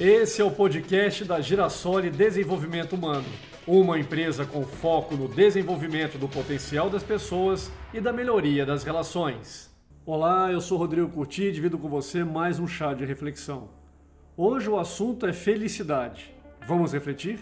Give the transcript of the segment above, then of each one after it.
Esse é o podcast da Girassole Desenvolvimento Humano, uma empresa com foco no desenvolvimento do potencial das pessoas e da melhoria das relações. Olá, eu sou Rodrigo Curti e divido com você mais um chá de reflexão. Hoje o assunto é felicidade. Vamos refletir?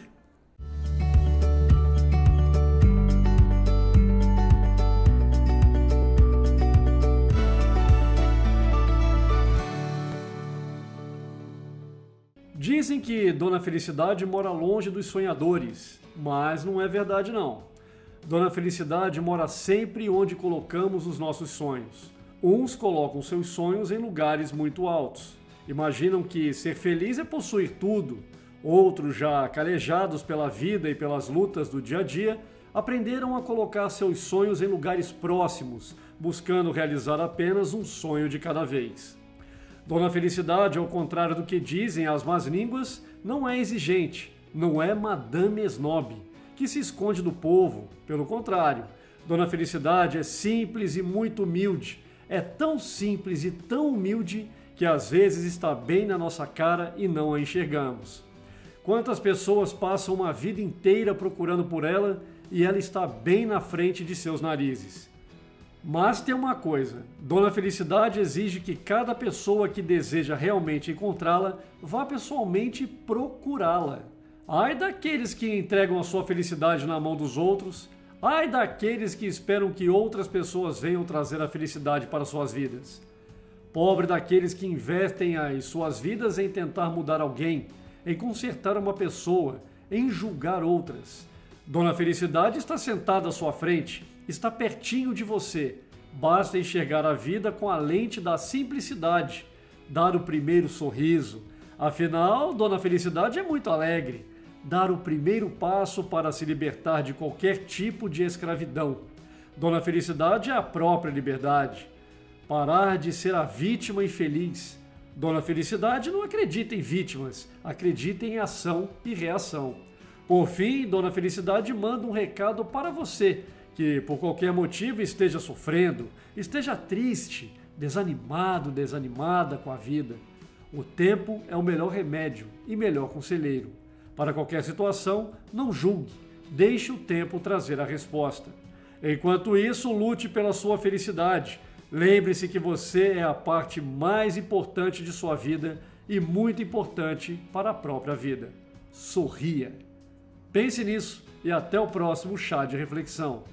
Dizem que Dona Felicidade mora longe dos sonhadores, mas não é verdade não. Dona Felicidade mora sempre onde colocamos os nossos sonhos. Uns colocam seus sonhos em lugares muito altos. Imaginam que ser feliz é possuir tudo. Outros, já calejados pela vida e pelas lutas do dia a dia, aprenderam a colocar seus sonhos em lugares próximos, buscando realizar apenas um sonho de cada vez. Dona Felicidade, ao contrário do que dizem as más línguas, não é exigente, não é Madame Snob, que se esconde do povo. Pelo contrário, Dona Felicidade é simples e muito humilde. É tão simples e tão humilde que às vezes está bem na nossa cara e não a enxergamos. Quantas pessoas passam uma vida inteira procurando por ela e ela está bem na frente de seus narizes. Mas tem uma coisa: Dona Felicidade exige que cada pessoa que deseja realmente encontrá-la vá pessoalmente procurá-la. Ai daqueles que entregam a sua felicidade na mão dos outros, ai daqueles que esperam que outras pessoas venham trazer a felicidade para suas vidas. Pobre daqueles que investem as suas vidas em tentar mudar alguém, em consertar uma pessoa, em julgar outras. Dona Felicidade está sentada à sua frente está pertinho de você. Basta enxergar a vida com a lente da simplicidade, dar o primeiro sorriso. Afinal, Dona Felicidade é muito alegre. Dar o primeiro passo para se libertar de qualquer tipo de escravidão. Dona Felicidade é a própria liberdade. Parar de ser a vítima infeliz. Dona Felicidade não acredita em vítimas, acredita em ação e reação. Por fim, Dona Felicidade manda um recado para você que por qualquer motivo esteja sofrendo, esteja triste, desanimado, desanimada com a vida. O tempo é o melhor remédio e melhor conselheiro. Para qualquer situação, não julgue, deixe o tempo trazer a resposta. Enquanto isso, lute pela sua felicidade. Lembre-se que você é a parte mais importante de sua vida e muito importante para a própria vida. Sorria. Pense nisso e até o próximo chá de reflexão.